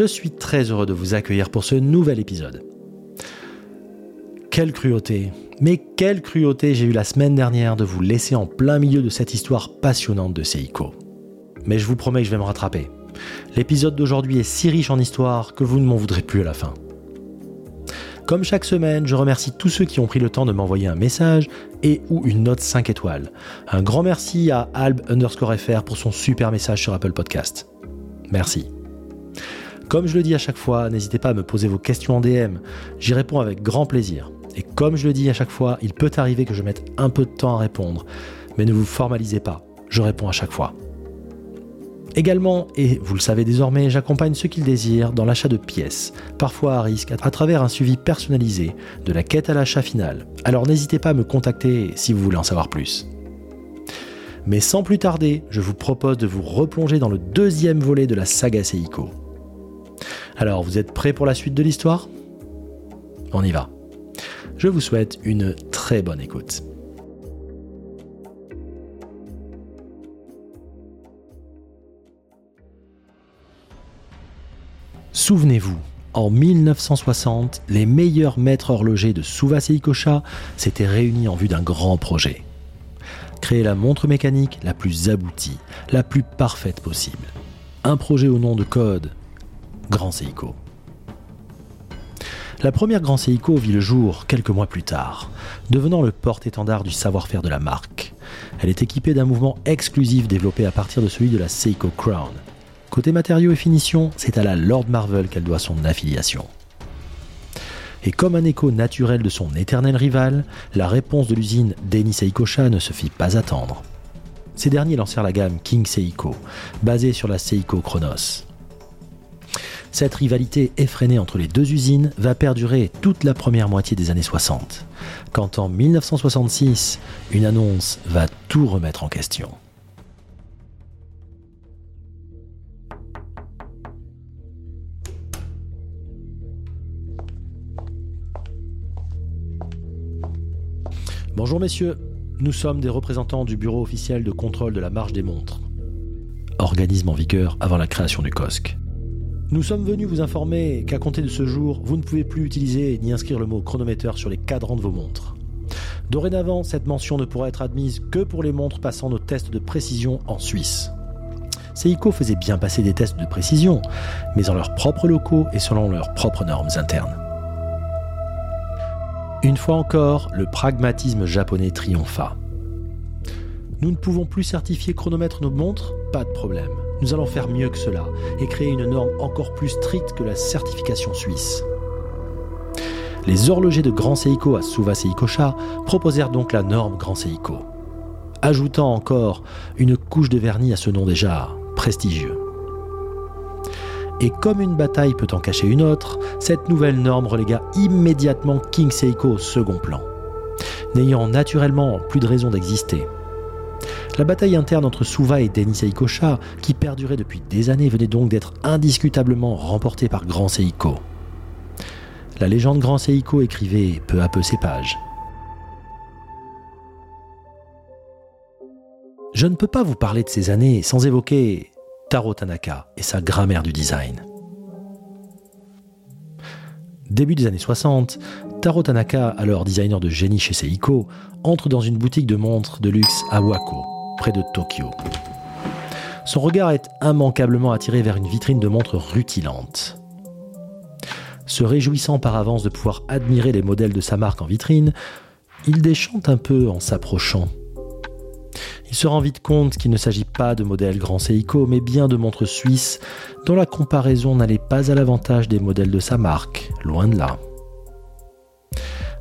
Je suis très heureux de vous accueillir pour ce nouvel épisode. Quelle cruauté, mais quelle cruauté j'ai eu la semaine dernière de vous laisser en plein milieu de cette histoire passionnante de Seiko. Mais je vous promets que je vais me rattraper. L'épisode d'aujourd'hui est si riche en histoire que vous ne m'en voudrez plus à la fin. Comme chaque semaine, je remercie tous ceux qui ont pris le temps de m'envoyer un message et ou une note 5 étoiles. Un grand merci à Alb underscore FR pour son super message sur Apple Podcast. Merci. Comme je le dis à chaque fois, n'hésitez pas à me poser vos questions en DM. J'y réponds avec grand plaisir. Et comme je le dis à chaque fois, il peut arriver que je mette un peu de temps à répondre. Mais ne vous formalisez pas, je réponds à chaque fois. Également, et vous le savez désormais, j'accompagne ceux qui le désirent dans l'achat de pièces, parfois à risque, à travers un suivi personnalisé de la quête à l'achat final. Alors n'hésitez pas à me contacter si vous voulez en savoir plus. Mais sans plus tarder, je vous propose de vous replonger dans le deuxième volet de la saga Seiko. Alors, vous êtes prêts pour la suite de l'histoire? On y va. Je vous souhaite une très bonne écoute. Souvenez-vous, en 1960, les meilleurs maîtres horlogers de Suva Seikosha s'étaient réunis en vue d'un grand projet. Créer la montre mécanique la plus aboutie, la plus parfaite possible. Un projet au nom de code Grand Seiko. La première Grand Seiko vit le jour quelques mois plus tard, devenant le porte-étendard du savoir-faire de la marque. Elle est équipée d'un mouvement exclusif développé à partir de celui de la Seiko Crown. Côté matériaux et finition, c'est à la Lord Marvel qu'elle doit son affiliation. Et comme un écho naturel de son éternel rival, la réponse de l'usine Denny Seikosha ne se fit pas attendre. Ces derniers lancèrent la gamme King Seiko, basée sur la Seiko Chronos. Cette rivalité effrénée entre les deux usines va perdurer toute la première moitié des années 60, quand en 1966, une annonce va tout remettre en question. Bonjour messieurs, nous sommes des représentants du Bureau officiel de contrôle de la marge des montres, organisme en vigueur avant la création du COSC. Nous sommes venus vous informer qu'à compter de ce jour, vous ne pouvez plus utiliser ni inscrire le mot chronomètre sur les cadrans de vos montres. Dorénavant, cette mention ne pourra être admise que pour les montres passant nos tests de précision en Suisse. Seiko faisait bien passer des tests de précision, mais en leurs propres locaux et selon leurs propres normes internes. Une fois encore, le pragmatisme japonais triompha. Nous ne pouvons plus certifier chronomètre nos montres? Pas de problème. Nous allons faire mieux que cela et créer une norme encore plus stricte que la certification suisse. Les horlogers de Grand Seiko à Suva Seikosha proposèrent donc la norme Grand Seiko, ajoutant encore une couche de vernis à ce nom déjà prestigieux. Et comme une bataille peut en cacher une autre, cette nouvelle norme relégua immédiatement King Seiko au second plan, n'ayant naturellement plus de raison d'exister. La bataille interne entre Suva et Denis Seikosha, qui perdurait depuis des années, venait donc d'être indiscutablement remportée par Grand Seiko. La légende Grand Seiko écrivait peu à peu ses pages. Je ne peux pas vous parler de ces années sans évoquer Taro Tanaka et sa grammaire du design. Début des années 60, Taro Tanaka, alors designer de génie chez Seiko, entre dans une boutique de montres de luxe à Wako, près de Tokyo. Son regard est immanquablement attiré vers une vitrine de montres rutilantes. Se réjouissant par avance de pouvoir admirer les modèles de sa marque en vitrine, il déchante un peu en s'approchant. Il se rend vite compte qu'il ne s'agit pas de modèles Grand Seiko, mais bien de montres suisses dont la comparaison n'allait pas à l'avantage des modèles de sa marque, loin de là.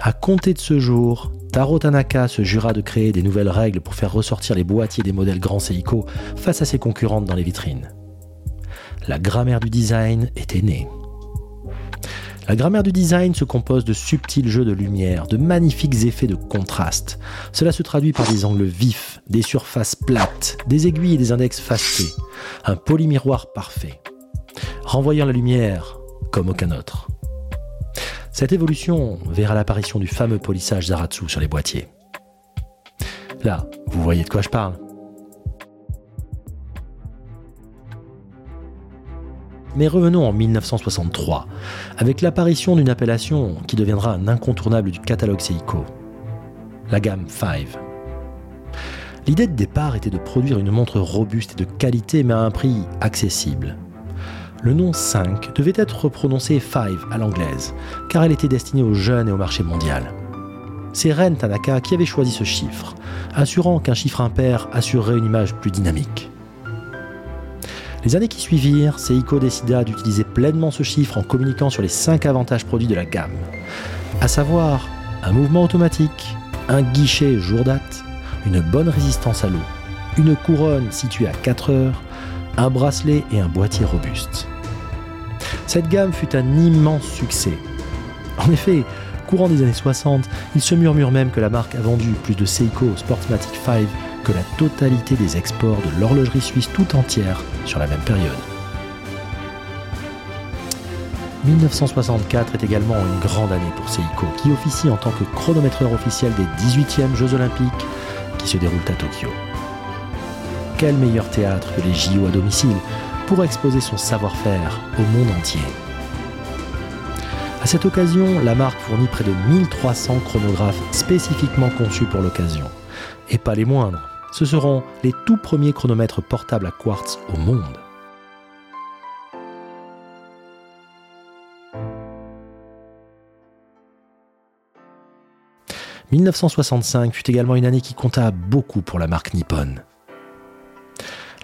À compter de ce jour, Taro Tanaka se jura de créer des nouvelles règles pour faire ressortir les boîtiers des modèles Grand Seiko face à ses concurrentes dans les vitrines. La grammaire du design était née. La grammaire du design se compose de subtils jeux de lumière, de magnifiques effets de contraste. Cela se traduit par des angles vifs, des surfaces plates, des aiguilles et des index facés, un polymiroir parfait, renvoyant la lumière comme aucun autre. Cette évolution verra l'apparition du fameux polissage Zaratsu sur les boîtiers. Là, vous voyez de quoi je parle Mais revenons en 1963, avec l'apparition d'une appellation qui deviendra un incontournable du catalogue Seiko, la gamme 5. L'idée de départ était de produire une montre robuste et de qualité mais à un prix accessible. Le nom 5 devait être prononcé 5 à l'anglaise, car elle était destinée aux jeunes et au marché mondial. C'est Ren Tanaka qui avait choisi ce chiffre, assurant qu'un chiffre impair assurerait une image plus dynamique. Les années qui suivirent, Seiko décida d'utiliser pleinement ce chiffre en communiquant sur les 5 avantages produits de la gamme, à savoir un mouvement automatique, un guichet jour date, une bonne résistance à l'eau, une couronne située à 4 heures, un bracelet et un boîtier robuste. Cette gamme fut un immense succès. En effet, courant des années 60, il se murmure même que la marque a vendu plus de Seiko Sportsmatic 5 que la totalité des exports de l'horlogerie suisse tout entière sur la même période. 1964 est également une grande année pour Seiko, qui officie en tant que chronométreur officiel des 18e Jeux Olympiques qui se déroulent à Tokyo. Quel meilleur théâtre que les JO à domicile pour exposer son savoir-faire au monde entier. À cette occasion, la marque fournit près de 1300 chronographes spécifiquement conçus pour l'occasion. Et pas les moindres ce seront les tout premiers chronomètres portables à quartz au monde. « 1965 fut également une année qui compta beaucoup pour la marque Nippon.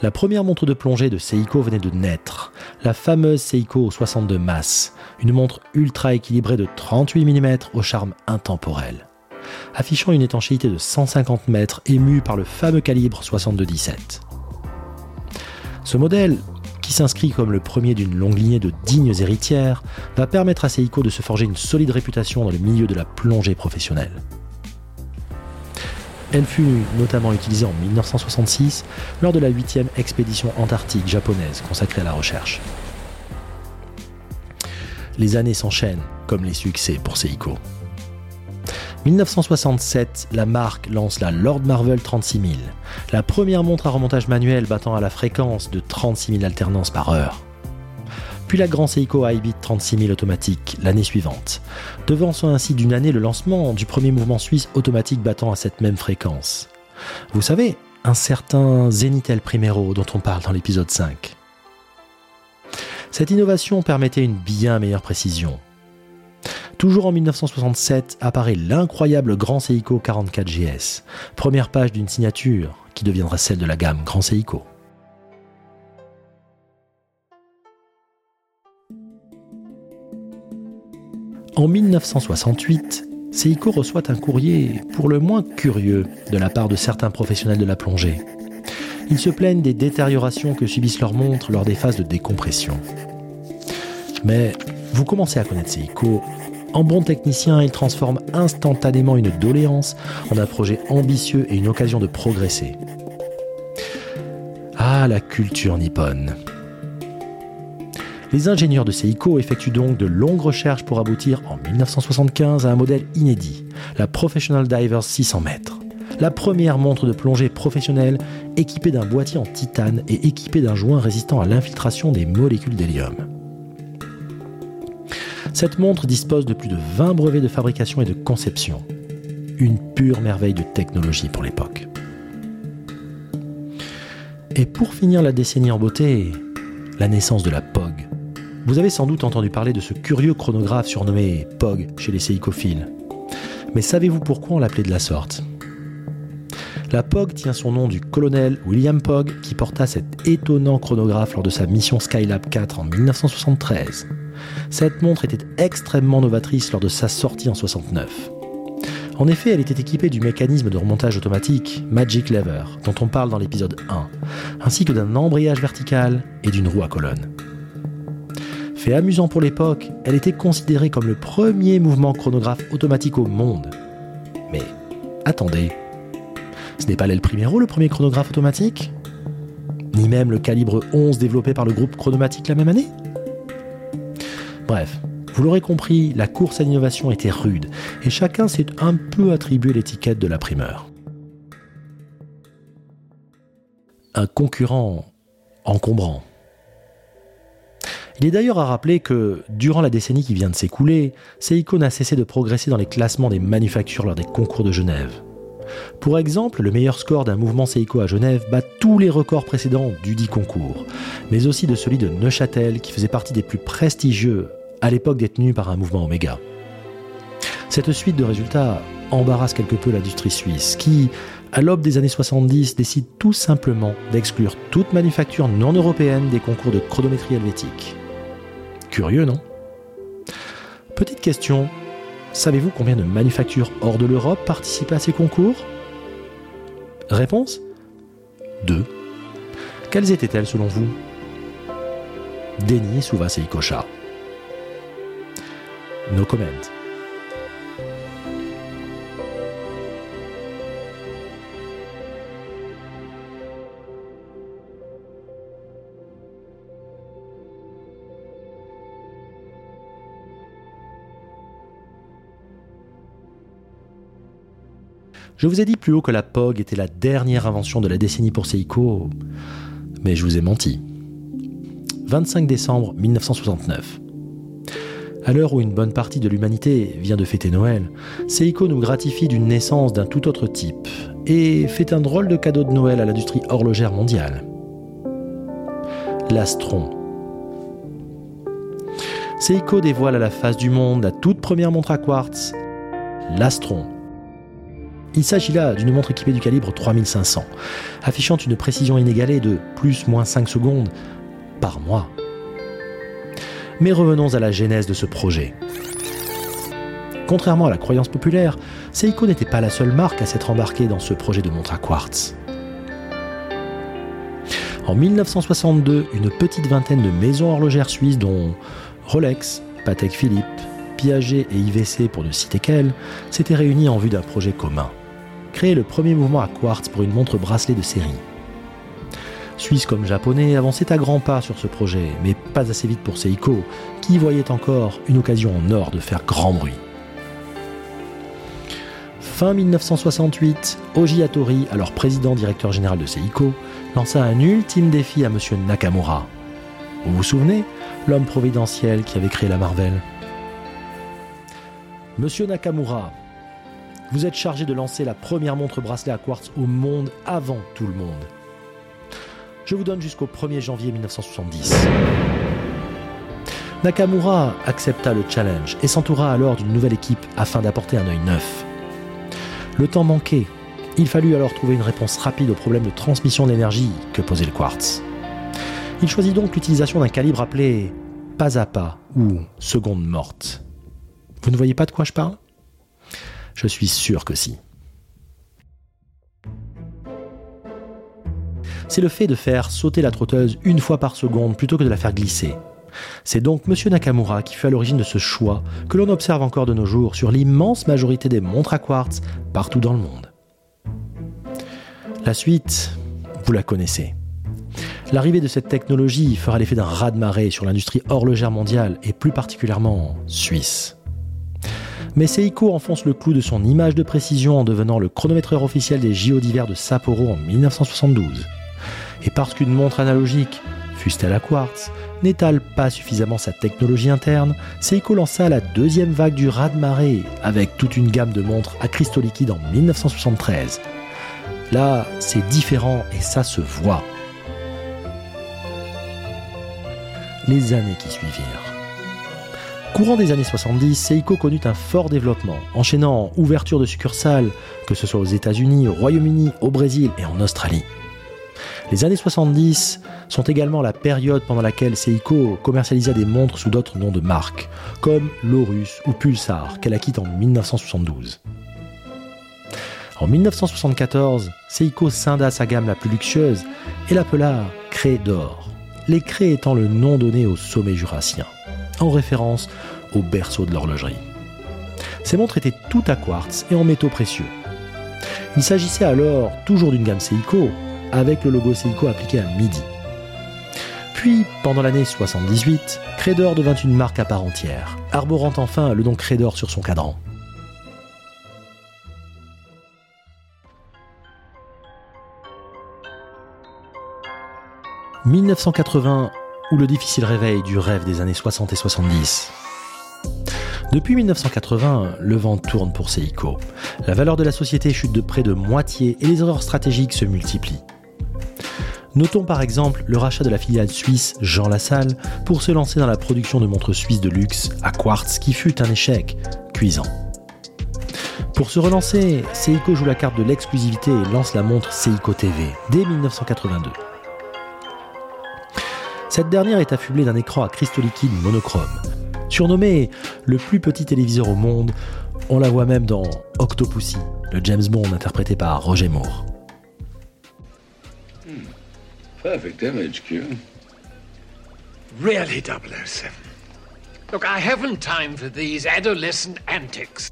La première montre de plongée de Seiko venait de naître, la fameuse Seiko 62 Mass, une montre ultra équilibrée de 38 mm au charme intemporel affichant une étanchéité de 150 mètres émue par le fameux calibre 62-17. Ce modèle, qui s'inscrit comme le premier d'une longue lignée de dignes héritières, va permettre à Seiko de se forger une solide réputation dans le milieu de la plongée professionnelle. Elle fut notamment utilisée en 1966 lors de la 8e expédition antarctique japonaise consacrée à la recherche. Les années s'enchaînent comme les succès pour Seiko. 1967, la marque lance la Lord Marvel 36000, la première montre à remontage manuel battant à la fréquence de 36 000 alternances par heure. Puis la Grand Seiko iBeat 36000 automatique l'année suivante, devançant ainsi d'une année le lancement du premier mouvement suisse automatique battant à cette même fréquence. Vous savez, un certain Zenitel Primero dont on parle dans l'épisode 5. Cette innovation permettait une bien meilleure précision, Toujours en 1967 apparaît l'incroyable Grand Seiko 44GS, première page d'une signature qui deviendra celle de la gamme Grand Seiko. En 1968, Seiko reçoit un courrier pour le moins curieux de la part de certains professionnels de la plongée. Ils se plaignent des détériorations que subissent leurs montres lors des phases de décompression. Mais vous commencez à connaître Seiko en bon technicien, il transforme instantanément une doléance en un projet ambitieux et une occasion de progresser. Ah, la culture nippone. Les ingénieurs de Seiko effectuent donc de longues recherches pour aboutir en 1975 à un modèle inédit, la Professional Divers 600 mètres. La première montre de plongée professionnelle équipée d'un boîtier en titane et équipée d'un joint résistant à l'infiltration des molécules d'hélium. Cette montre dispose de plus de 20 brevets de fabrication et de conception. Une pure merveille de technologie pour l'époque. Et pour finir la décennie en beauté, la naissance de la. Vous avez sans doute entendu parler de ce curieux chronographe surnommé POG chez les séicophiles. Mais savez-vous pourquoi on l'appelait de la sorte? La POG tient son nom du colonel William POG qui porta cet étonnant chronographe lors de sa mission Skylab 4 en 1973. Cette montre était extrêmement novatrice lors de sa sortie en 69. En effet, elle était équipée du mécanisme de remontage automatique Magic Lever, dont on parle dans l'épisode 1, ainsi que d'un embrayage vertical et d'une roue à colonne. Amusant pour l'époque, elle était considérée comme le premier mouvement chronographe automatique au monde. Mais attendez, ce n'est pas l'El Primero le premier chronographe automatique? Ni même le calibre 11 développé par le groupe Chronomatique la même année? Bref, vous l'aurez compris, la course à l'innovation était rude et chacun s'est un peu attribué l'étiquette de la primeur. Un concurrent encombrant. Il est d'ailleurs à rappeler que, durant la décennie qui vient de s'écouler, Seiko n'a cessé de progresser dans les classements des manufactures lors des concours de Genève. Pour exemple, le meilleur score d'un mouvement Seiko à Genève bat tous les records précédents du dit concours, mais aussi de celui de Neuchâtel qui faisait partie des plus prestigieux à l'époque détenu par un mouvement Oméga. Cette suite de résultats embarrasse quelque peu l'industrie suisse qui, à l'aube des années 70, décide tout simplement d'exclure toute manufacture non européenne des concours de chronométrie helvétique. Curieux, non? Petite question, savez-vous combien de manufactures hors de l'Europe participaient à ces concours? Réponse? Deux. Quelles étaient-elles selon vous? Denis Souvas et Ikocha. No Je vous ai dit plus haut que la POG était la dernière invention de la décennie pour Seiko, mais je vous ai menti. 25 décembre 1969. À l'heure où une bonne partie de l'humanité vient de fêter Noël, Seiko nous gratifie d'une naissance d'un tout autre type et fait un drôle de cadeau de Noël à l'industrie horlogère mondiale. L'Astron. Seiko dévoile à la face du monde la toute première montre à quartz, l'Astron. Il s'agit là d'une montre équipée du calibre 3500, affichant une précision inégalée de plus-moins 5 secondes par mois. Mais revenons à la genèse de ce projet. Contrairement à la croyance populaire, Seiko n'était pas la seule marque à s'être embarquée dans ce projet de montre à quartz. En 1962, une petite vingtaine de maisons horlogères suisses dont Rolex, Patek Philippe, Piaget et IVC pour ne citer qu'elles, s'étaient réunies en vue d'un projet commun. Créer le premier mouvement à quartz pour une montre bracelet de série. Suisse comme japonais avançaient à grands pas sur ce projet, mais pas assez vite pour Seiko, qui voyait encore une occasion en or de faire grand bruit. Fin 1968, Oji Hattori, alors président directeur général de Seiko, lança un ultime défi à M. Nakamura. Vous vous souvenez L'homme providentiel qui avait créé la Marvel? Monsieur Nakamura, vous êtes chargé de lancer la première montre bracelet à quartz au monde avant tout le monde. Je vous donne jusqu'au 1er janvier 1970. Nakamura accepta le challenge et s'entoura alors d'une nouvelle équipe afin d'apporter un œil neuf. Le temps manquait. Il fallut alors trouver une réponse rapide au problème de transmission d'énergie que posait le quartz. Il choisit donc l'utilisation d'un calibre appelé pas à pas ou seconde morte. Vous ne voyez pas de quoi je parle? Je suis sûr que si. c'est le fait de faire sauter la trotteuse une fois par seconde plutôt que de la faire glisser. C'est donc M. Nakamura qui fut à l'origine de ce choix que l'on observe encore de nos jours sur l'immense majorité des montres à quartz partout dans le monde. La suite, vous la connaissez. L'arrivée de cette technologie fera l'effet d'un raz-de-marée sur l'industrie horlogère mondiale et plus particulièrement suisse. Mais Seiko enfonce le clou de son image de précision en devenant le chronométreur officiel des JO d'hiver de Sapporo en 1972. Et parce qu'une montre analogique, fût-elle à quartz, n'étale pas suffisamment sa technologie interne, Seiko lança la deuxième vague du raz-de-marée avec toute une gamme de montres à cristaux liquides en 1973. Là, c'est différent et ça se voit. Les années qui suivirent. Courant des années 70, Seiko connut un fort développement, enchaînant ouverture de succursales, que ce soit aux États-Unis, au Royaume-Uni, au Brésil et en Australie. Les années 70 sont également la période pendant laquelle Seiko commercialisa des montres sous d'autres noms de marques, comme Lorus ou Pulsar, qu'elle acquitte en 1972. En 1974, Seiko scinda sa gamme la plus luxueuse et l'appela Cré d'or, les craies étant le nom donné au sommet jurassien. En référence au berceau de l'horlogerie. Ces montres étaient toutes à quartz et en métaux précieux. Il s'agissait alors toujours d'une gamme Seiko, avec le logo Seiko appliqué à midi. Puis, pendant l'année 78, Credor devint une marque à part entière, arborant enfin le nom Credor sur son cadran. « 1980 ou le difficile réveil du rêve des années 60 et 70. Depuis 1980, le vent tourne pour Seiko. La valeur de la société chute de près de moitié et les erreurs stratégiques se multiplient. Notons par exemple le rachat de la filiale suisse Jean Lassalle pour se lancer dans la production de montres suisses de luxe à quartz qui fut un échec cuisant. Pour se relancer, Seiko joue la carte de l'exclusivité et lance la montre Seiko TV dès 1982. Cette dernière est affublée d'un écran à cristaux liquides monochrome. Surnommé le plus petit téléviseur au monde, on la voit même dans Octopussy, le James Bond interprété par Roger Moore. Perfect image, Q. Really, 007. Look, I haven't time for these adolescent antics.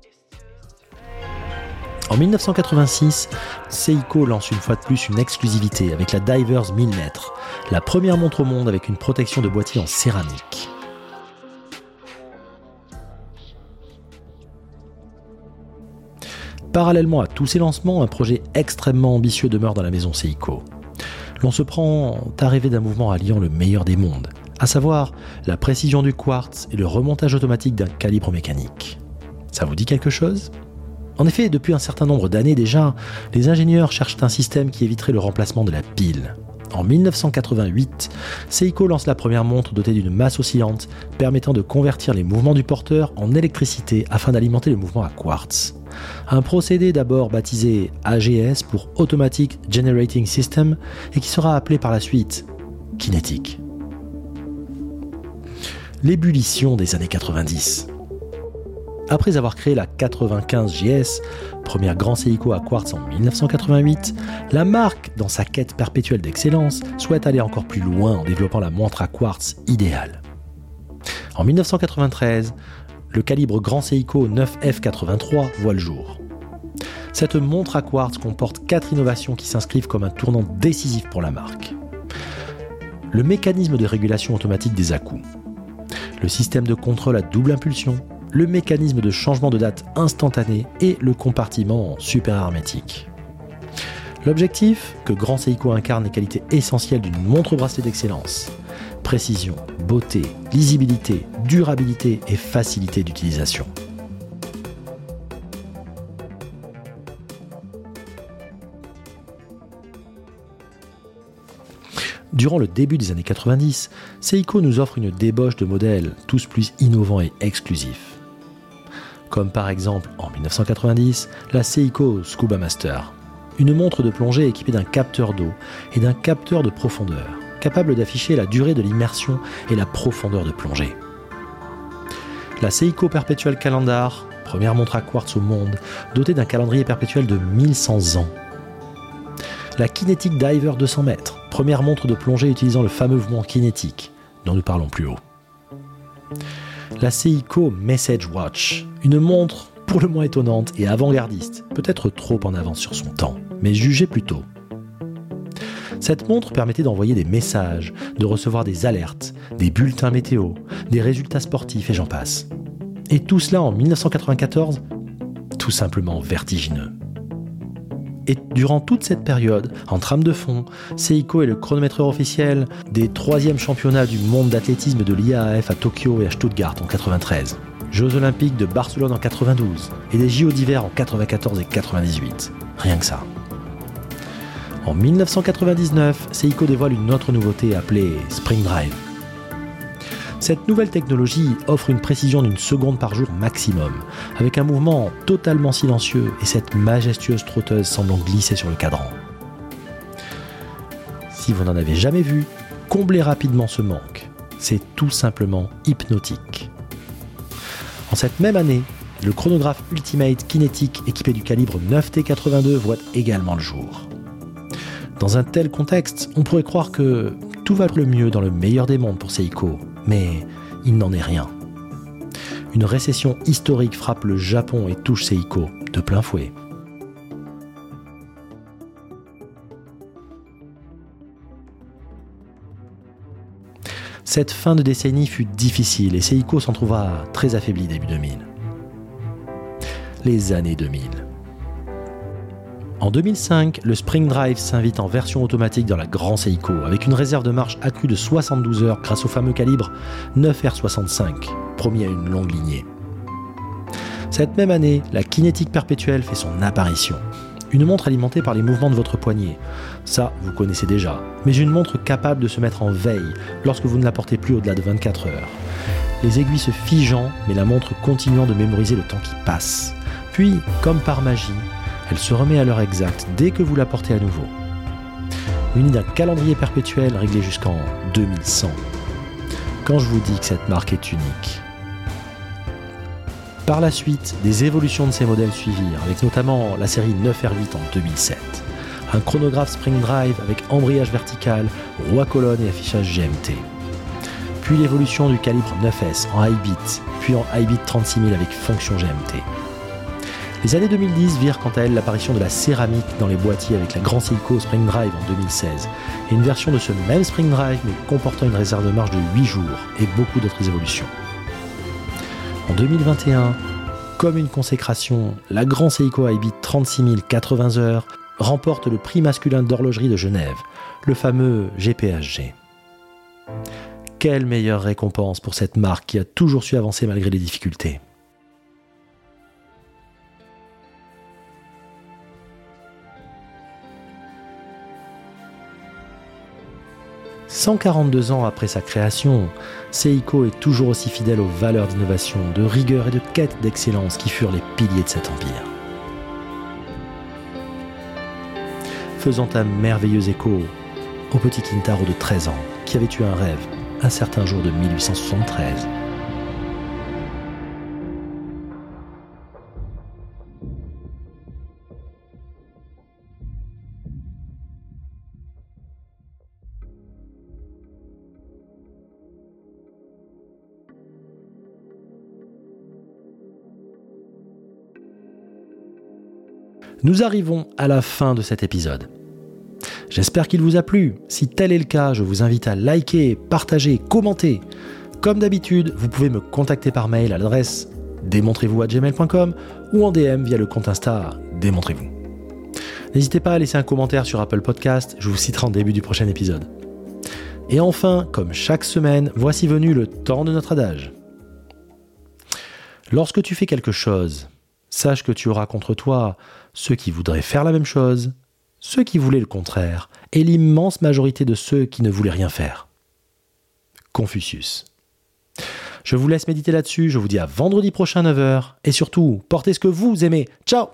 En 1986, Seiko lance une fois de plus une exclusivité avec la Divers 1000 mètres, la première montre au monde avec une protection de boîtier en céramique. Parallèlement à tous ces lancements, un projet extrêmement ambitieux demeure dans la maison Seiko l'on se prend à rêver d'un mouvement alliant le meilleur des mondes, à savoir la précision du quartz et le remontage automatique d'un calibre mécanique. Ça vous dit quelque chose? En effet, depuis un certain nombre d'années déjà, les ingénieurs cherchent un système qui éviterait le remplacement de la pile. En 1988, Seiko lance la première montre dotée d'une masse oscillante permettant de convertir les mouvements du porteur en électricité afin d'alimenter le mouvement à quartz. Un procédé d'abord baptisé AGS pour Automatic Generating System et qui sera appelé par la suite kinétique. L'ébullition des années 90. Après avoir créé la 95 GS, première grand Seiko à quartz en 1988, la marque, dans sa quête perpétuelle d'excellence, souhaite aller encore plus loin en développant la montre à quartz idéale. En 1993, le calibre Grand Seiko 9F83 voit le jour. Cette montre à quartz comporte quatre innovations qui s'inscrivent comme un tournant décisif pour la marque. Le mécanisme de régulation automatique des à-coups, le système de contrôle à double impulsion, le mécanisme de changement de date instantané et le compartiment super hermétique. L'objectif Que Grand Seiko incarne les qualités essentielles d'une montre bracelet d'excellence. Précision, beauté, lisibilité, durabilité et facilité d'utilisation. Durant le début des années 90, Seiko nous offre une débauche de modèles, tous plus innovants et exclusifs comme par exemple en 1990 la Seiko Scuba Master, une montre de plongée équipée d'un capteur d'eau et d'un capteur de profondeur, capable d'afficher la durée de l'immersion et la profondeur de plongée. La Seiko Perpetual Calendar, première montre à quartz au monde, dotée d'un calendrier perpétuel de 1100 ans. La Kinetic Diver 200 mètres, première montre de plongée utilisant le fameux mouvement kinétique, dont nous parlons plus haut la Seiko Message Watch, une montre pour le moins étonnante et avant-gardiste, peut-être trop en avance sur son temps, mais jugée plutôt. Cette montre permettait d'envoyer des messages, de recevoir des alertes, des bulletins météo, des résultats sportifs et j'en passe. Et tout cela en 1994 Tout simplement vertigineux. Et durant toute cette période, en trame de fond, Seiko est le chronométreur officiel des troisièmes championnats du monde d'athlétisme de l'IAAF à Tokyo et à Stuttgart en 93, Jeux olympiques de Barcelone en 92 et des JO d'hiver en 94 et 98. Rien que ça. En 1999, Seiko dévoile une autre nouveauté appelée Spring Drive. Cette nouvelle technologie offre une précision d'une seconde par jour maximum, avec un mouvement totalement silencieux et cette majestueuse trotteuse semblant glisser sur le cadran. Si vous n'en avez jamais vu, comblez rapidement ce manque. C'est tout simplement hypnotique. En cette même année, le chronographe Ultimate Kinetic équipé du calibre 9T82 voit également le jour. Dans un tel contexte, on pourrait croire que tout va le mieux dans le meilleur des mondes pour Seiko, mais il n'en est rien. Une récession historique frappe le Japon et touche Seiko de plein fouet. Cette fin de décennie fut difficile et Seiko s'en trouva très affaibli début 2000. Les années 2000. En 2005, le Spring Drive s'invite en version automatique dans la Grand Seiko avec une réserve de marche accrue de 72 heures grâce au fameux calibre 9R65, promis à une longue lignée. Cette même année, la kinétique perpétuelle fait son apparition. Une montre alimentée par les mouvements de votre poignet. Ça, vous connaissez déjà. Mais une montre capable de se mettre en veille lorsque vous ne la portez plus au-delà de 24 heures. Les aiguilles se figeant, mais la montre continuant de mémoriser le temps qui passe. Puis, comme par magie, elle se remet à l'heure exacte dès que vous la portez à nouveau. Munie d'un calendrier perpétuel réglé jusqu'en 2100. Quand je vous dis que cette marque est unique. Par la suite, des évolutions de ces modèles suivirent, avec notamment la série 9R8 en 2007, un chronographe Spring Drive avec embrayage vertical, roi colonne et affichage GMT. Puis l'évolution du calibre 9S en high bit, puis en high bit 36000 avec fonction GMT. Les années 2010 virent quant à elles l'apparition de la céramique dans les boîtiers avec la Grand Seiko Spring Drive en 2016, et une version de ce même Spring Drive mais comportant une réserve de marge de 8 jours et beaucoup d'autres évolutions. En 2021, comme une consécration, la Grand Seiko Ibit 36080 heures remporte le prix masculin d'horlogerie de Genève, le fameux GPHG. Quelle meilleure récompense pour cette marque qui a toujours su avancer malgré les difficultés. 142 ans après sa création, Seiko est toujours aussi fidèle aux valeurs d'innovation, de rigueur et de quête d'excellence qui furent les piliers de cet empire. Faisant un merveilleux écho au petit Kintaro de 13 ans qui avait eu un rêve un certain jour de 1873 Nous arrivons à la fin de cet épisode. J'espère qu'il vous a plu. Si tel est le cas, je vous invite à liker, partager, commenter. Comme d'habitude, vous pouvez me contacter par mail à l'adresse démontrez-vous à gmail.com ou en DM via le compte Insta démontrez-vous. N'hésitez pas à laisser un commentaire sur Apple Podcast, je vous citerai en début du prochain épisode. Et enfin, comme chaque semaine, voici venu le temps de notre adage. Lorsque tu fais quelque chose, sache que tu auras contre toi ceux qui voudraient faire la même chose, ceux qui voulaient le contraire, et l'immense majorité de ceux qui ne voulaient rien faire. Confucius. Je vous laisse méditer là-dessus, je vous dis à vendredi prochain 9h, et surtout, portez ce que vous aimez. Ciao